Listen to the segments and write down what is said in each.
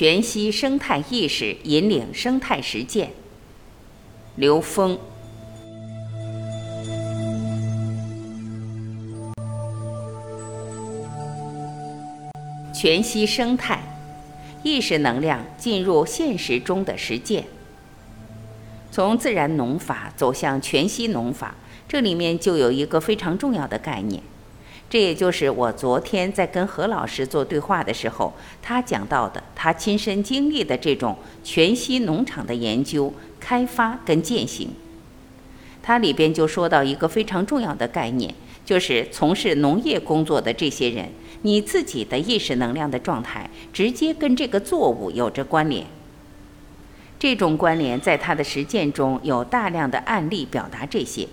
全息生态意识引领生态实践。刘峰。全息生态意识能量进入现实中的实践。从自然农法走向全息农法，这里面就有一个非常重要的概念。这也就是我昨天在跟何老师做对话的时候，他讲到的，他亲身经历的这种全息农场的研究、开发跟践行。它里边就说到一个非常重要的概念，就是从事农业工作的这些人，你自己的意识能量的状态，直接跟这个作物有着关联。这种关联在他的实践中有大量的案例表达这些。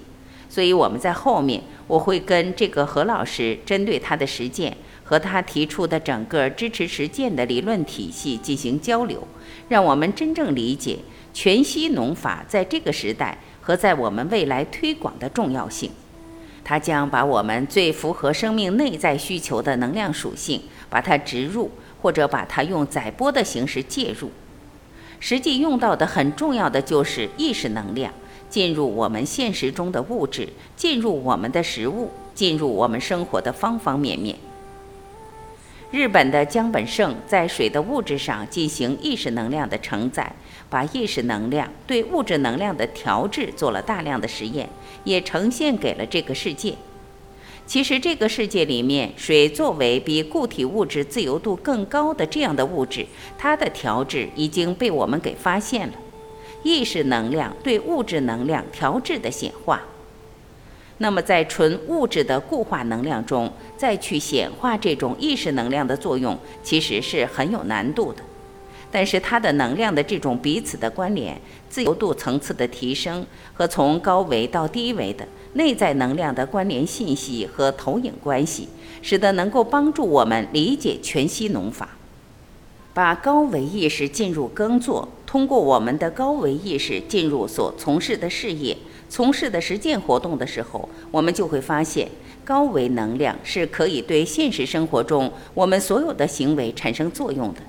所以我们在后面，我会跟这个何老师针对他的实践和他提出的整个支持实践的理论体系进行交流，让我们真正理解全息农法在这个时代和在我们未来推广的重要性。它将把我们最符合生命内在需求的能量属性，把它植入，或者把它用载波的形式介入。实际用到的很重要的就是意识能量。进入我们现实中的物质，进入我们的食物，进入我们生活的方方面面。日本的江本胜在水的物质上进行意识能量的承载，把意识能量对物质能量的调制做了大量的实验，也呈现给了这个世界。其实这个世界里面，水作为比固体物质自由度更高的这样的物质，它的调制已经被我们给发现了。意识能量对物质能量调制的显化，那么在纯物质的固化能量中再去显化这种意识能量的作用，其实是很有难度的。但是它的能量的这种彼此的关联、自由度层次的提升和从高维到低维的内在能量的关联信息和投影关系，使得能够帮助我们理解全息农法。把高维意识进入耕作，通过我们的高维意识进入所从事的事业、从事的实践活动的时候，我们就会发现，高维能量是可以对现实生活中我们所有的行为产生作用的。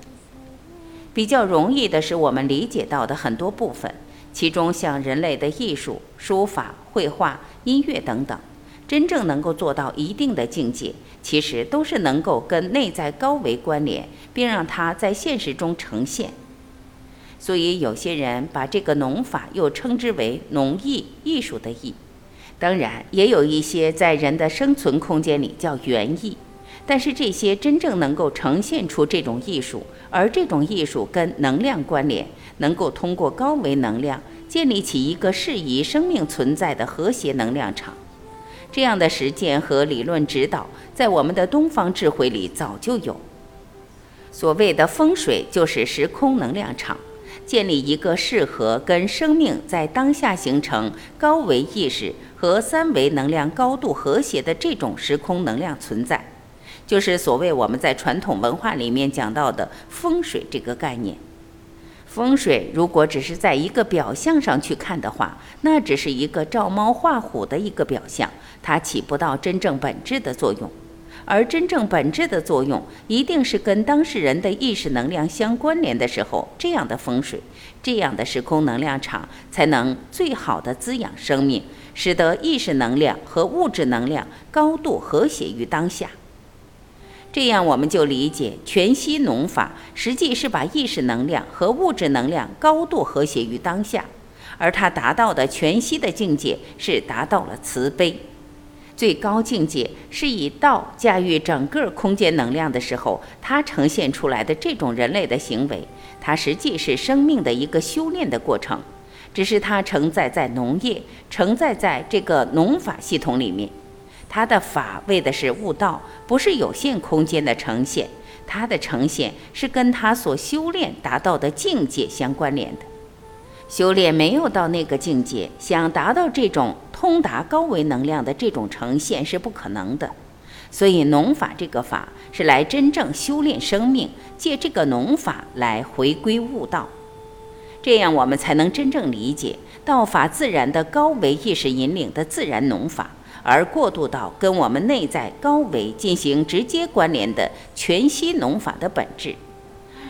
比较容易的是我们理解到的很多部分，其中像人类的艺术、书法、绘画、音乐等等。真正能够做到一定的境界，其实都是能够跟内在高维关联，并让它在现实中呈现。所以有些人把这个农法又称之为农艺艺术的艺，当然也有一些在人的生存空间里叫园艺。但是这些真正能够呈现出这种艺术，而这种艺术跟能量关联，能够通过高维能量建立起一个适宜生命存在的和谐能量场。这样的实践和理论指导，在我们的东方智慧里早就有。所谓的风水，就是时空能量场，建立一个适合跟生命在当下形成高维意识和三维能量高度和谐的这种时空能量存在，就是所谓我们在传统文化里面讲到的风水这个概念。风水如果只是在一个表象上去看的话，那只是一个照猫画虎的一个表象，它起不到真正本质的作用。而真正本质的作用，一定是跟当事人的意识能量相关联的时候，这样的风水，这样的时空能量场，才能最好的滋养生命，使得意识能量和物质能量高度和谐于当下。这样，我们就理解全息农法实际是把意识能量和物质能量高度和谐于当下，而它达到的全息的境界是达到了慈悲，最高境界是以道驾驭整个空间能量的时候，它呈现出来的这种人类的行为，它实际是生命的一个修炼的过程，只是它承载在农业，承载在这个农法系统里面。它的法为的是悟道，不是有限空间的呈现。它的呈现是跟他所修炼达到的境界相关联的。修炼没有到那个境界，想达到这种通达高维能量的这种呈现是不可能的。所以，农法这个法是来真正修炼生命，借这个农法来回归悟道。这样，我们才能真正理解道法自然的高维意识引领的自然农法。而过渡到跟我们内在高维进行直接关联的全息农法的本质。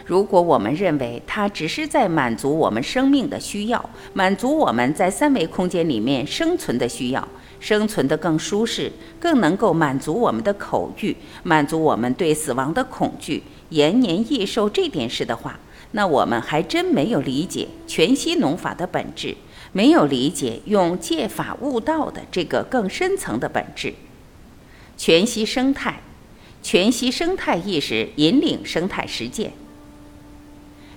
如果我们认为它只是在满足我们生命的需要，满足我们在三维空间里面生存的需要，生存的更舒适，更能够满足我们的口欲，满足我们对死亡的恐惧、延年益寿这点事的话，那我们还真没有理解全息农法的本质，没有理解用借法悟道的这个更深层的本质。全息生态，全息生态意识引领生态实践。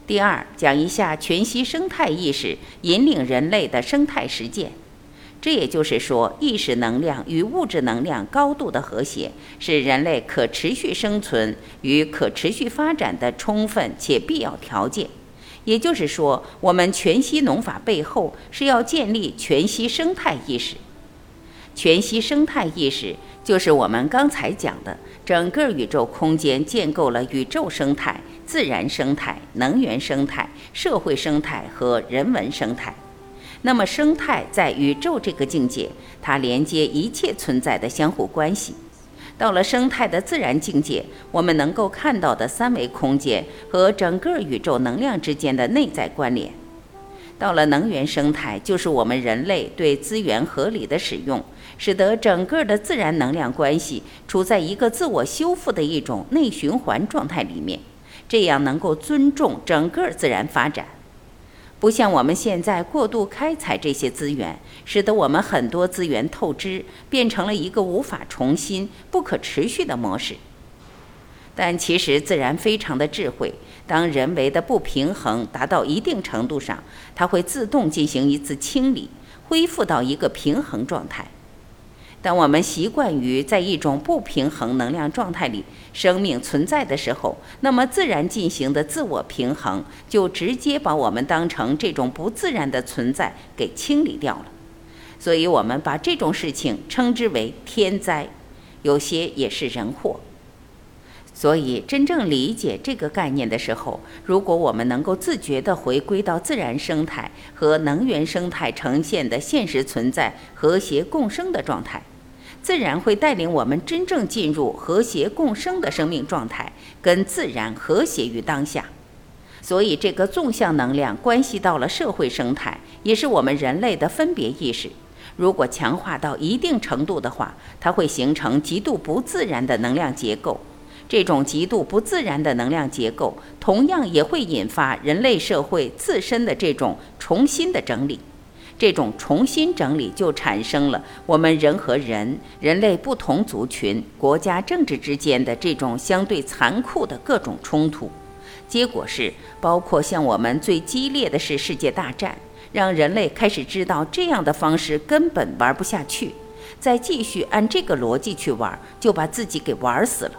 第二，讲一下全息生态意识引领人类的生态实践。这也就是说，意识能量与物质能量高度的和谐，是人类可持续生存与可持续发展的充分且必要条件。也就是说，我们全息农法背后是要建立全息生态意识。全息生态意识就是我们刚才讲的，整个宇宙空间建构了宇宙生态。自然生态、能源生态、社会生态和人文生态。那么，生态在宇宙这个境界，它连接一切存在的相互关系。到了生态的自然境界，我们能够看到的三维空间和整个宇宙能量之间的内在关联。到了能源生态，就是我们人类对资源合理的使用，使得整个的自然能量关系处在一个自我修复的一种内循环状态里面。这样能够尊重整个自然发展，不像我们现在过度开采这些资源，使得我们很多资源透支，变成了一个无法重新、不可持续的模式。但其实自然非常的智慧，当人为的不平衡达到一定程度上，它会自动进行一次清理，恢复到一个平衡状态。当我们习惯于在一种不平衡能量状态里生命存在的时候，那么自然进行的自我平衡就直接把我们当成这种不自然的存在给清理掉了。所以，我们把这种事情称之为天灾，有些也是人祸。所以，真正理解这个概念的时候，如果我们能够自觉地回归到自然生态和能源生态呈现的现实存在和谐共生的状态，自然会带领我们真正进入和谐共生的生命状态，跟自然和谐于当下。所以，这个纵向能量关系到了社会生态，也是我们人类的分别意识。如果强化到一定程度的话，它会形成极度不自然的能量结构。这种极度不自然的能量结构，同样也会引发人类社会自身的这种重新的整理。这种重新整理就产生了我们人和人、人类不同族群、国家政治之间的这种相对残酷的各种冲突。结果是，包括像我们最激烈的是世界大战，让人类开始知道这样的方式根本玩不下去，再继续按这个逻辑去玩，就把自己给玩死了。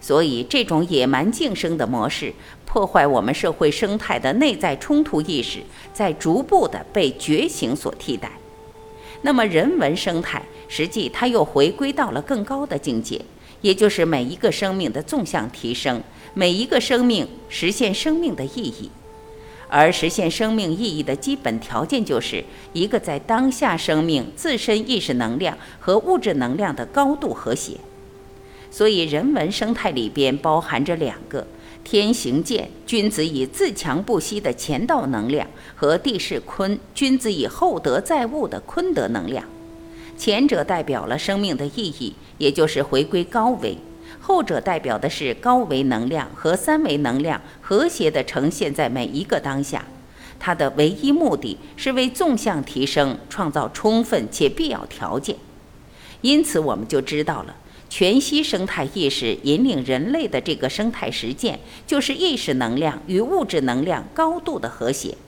所以，这种野蛮竞争的模式破坏我们社会生态的内在冲突意识，在逐步的被觉醒所替代。那么，人文生态实际它又回归到了更高的境界，也就是每一个生命的纵向提升，每一个生命实现生命的意义。而实现生命意义的基本条件，就是一个在当下生命自身意识能量和物质能量的高度和谐。所以，人文生态里边包含着两个天行健，君子以自强不息的乾道能量，和地势坤，君子以厚德载物的坤德能量。前者代表了生命的意义，也就是回归高维；后者代表的是高维能量和三维能量和谐地呈现在每一个当下。它的唯一目的是为纵向提升创造充分且必要条件。因此，我们就知道了。全息生态意识引领人类的这个生态实践，就是意识能量与物质能量高度的和谐。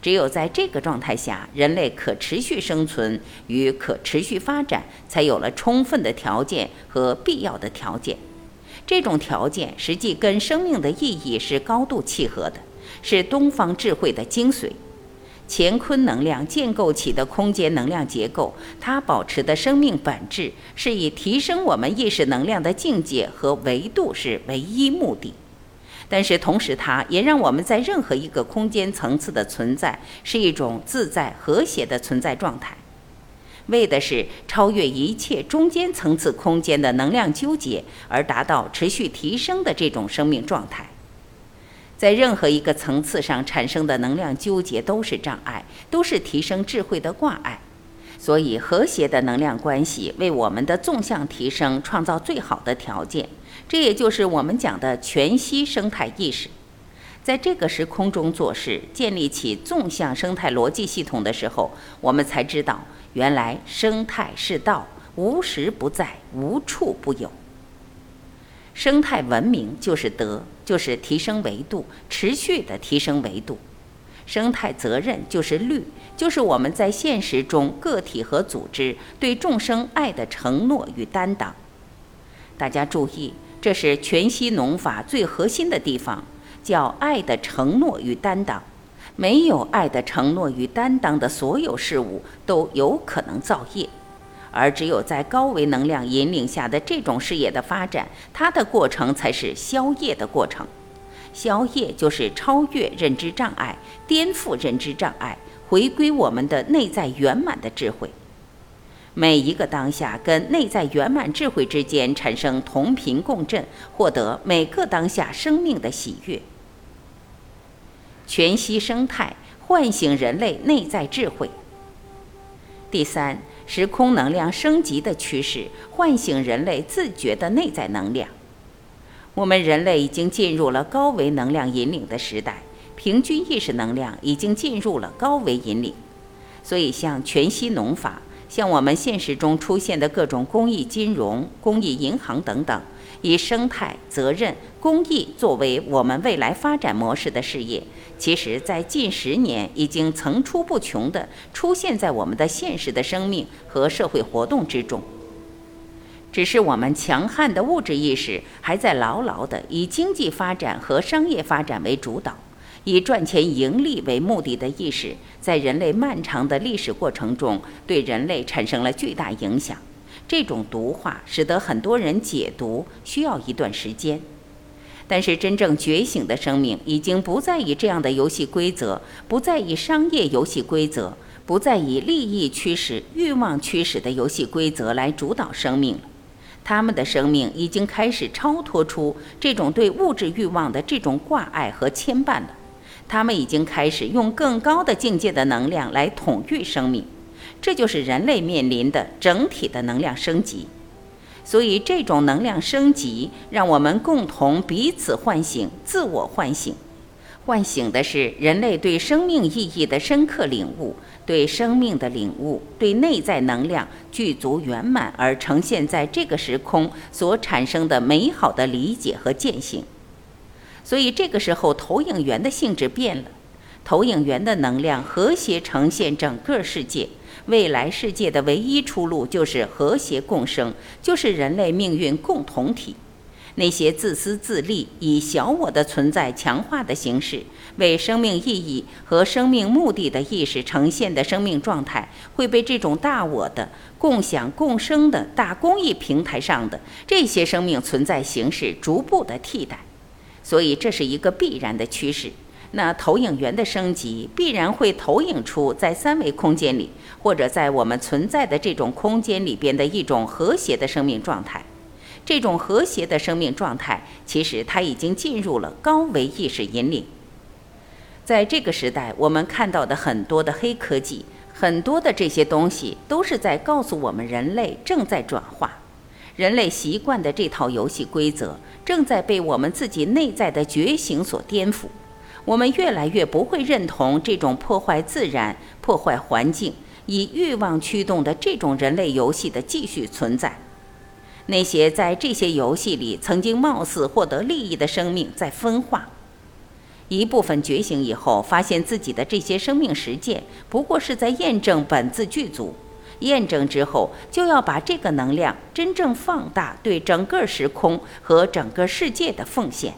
只有在这个状态下，人类可持续生存与可持续发展才有了充分的条件和必要的条件。这种条件实际跟生命的意义是高度契合的，是东方智慧的精髓。乾坤能量建构起的空间能量结构，它保持的生命本质是以提升我们意识能量的境界和维度是唯一目的。但是同时，它也让我们在任何一个空间层次的存在是一种自在和谐的存在状态，为的是超越一切中间层次空间的能量纠结，而达到持续提升的这种生命状态。在任何一个层次上产生的能量纠结都是障碍，都是提升智慧的挂碍。所以，和谐的能量关系为我们的纵向提升创造最好的条件。这也就是我们讲的全息生态意识。在这个时空中做事，建立起纵向生态逻辑系统的时候，我们才知道，原来生态是道，无时不在，无处不有。生态文明就是德，就是提升维度，持续的提升维度。生态责任就是律，就是我们在现实中个体和组织对众生爱的承诺与担当。大家注意，这是全息农法最核心的地方，叫爱的承诺与担当。没有爱的承诺与担当的所有事物都有可能造业，而只有在高维能量引领下的这种事业的发展，它的过程才是消业的过程。消业就是超越认知障碍，颠覆认知障碍，回归我们的内在圆满的智慧。每一个当下跟内在圆满智慧之间产生同频共振，获得每个当下生命的喜悦。全息生态唤醒人类内在智慧。第三，时空能量升级的趋势，唤醒人类自觉的内在能量。我们人类已经进入了高维能量引领的时代，平均意识能量已经进入了高维引领，所以像全息农法，像我们现实中出现的各种公益金融、公益银行等等，以生态、责任、公益作为我们未来发展模式的事业，其实在近十年已经层出不穷地出现在我们的现实的生命和社会活动之中。只是我们强悍的物质意识还在牢牢地以经济发展和商业发展为主导，以赚钱盈利为目的的意识，在人类漫长的历史过程中对人类产生了巨大影响。这种毒化使得很多人解读需要一段时间，但是真正觉醒的生命已经不再以这样的游戏规则，不再以商业游戏规则，不再以利益驱使、欲望驱使的游戏规则来主导生命。了。他们的生命已经开始超脱出这种对物质欲望的这种挂碍和牵绊了，他们已经开始用更高的境界的能量来统御生命，这就是人类面临的整体的能量升级。所以，这种能量升级让我们共同彼此唤醒、自我唤醒。唤醒的是人类对生命意义的深刻领悟，对生命的领悟，对内在能量具足圆满而呈现在这个时空所产生的美好的理解和践行。所以这个时候，投影源的性质变了，投影源的能量和谐呈现整个世界，未来世界的唯一出路就是和谐共生，就是人类命运共同体。那些自私自利、以小我的存在强化的形式，为生命意义和生命目的的意识呈现的生命状态，会被这种大我的共享共生的大公益平台上的这些生命存在形式逐步的替代。所以，这是一个必然的趋势。那投影源的升级，必然会投影出在三维空间里，或者在我们存在的这种空间里边的一种和谐的生命状态。这种和谐的生命状态，其实它已经进入了高维意识引领。在这个时代，我们看到的很多的黑科技，很多的这些东西，都是在告诉我们人类正在转化，人类习惯的这套游戏规则正在被我们自己内在的觉醒所颠覆。我们越来越不会认同这种破坏自然、破坏环境、以欲望驱动的这种人类游戏的继续存在。那些在这些游戏里曾经貌似获得利益的生命在分化，一部分觉醒以后，发现自己的这些生命实践不过是在验证本自具足，验证之后就要把这个能量真正放大，对整个时空和整个世界的奉献；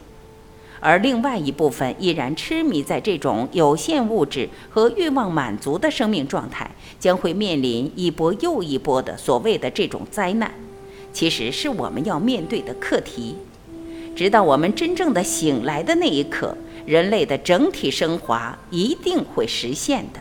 而另外一部分依然痴迷在这种有限物质和欲望满足的生命状态，将会面临一波又一波的所谓的这种灾难。其实是我们要面对的课题，直到我们真正的醒来的那一刻，人类的整体升华一定会实现的。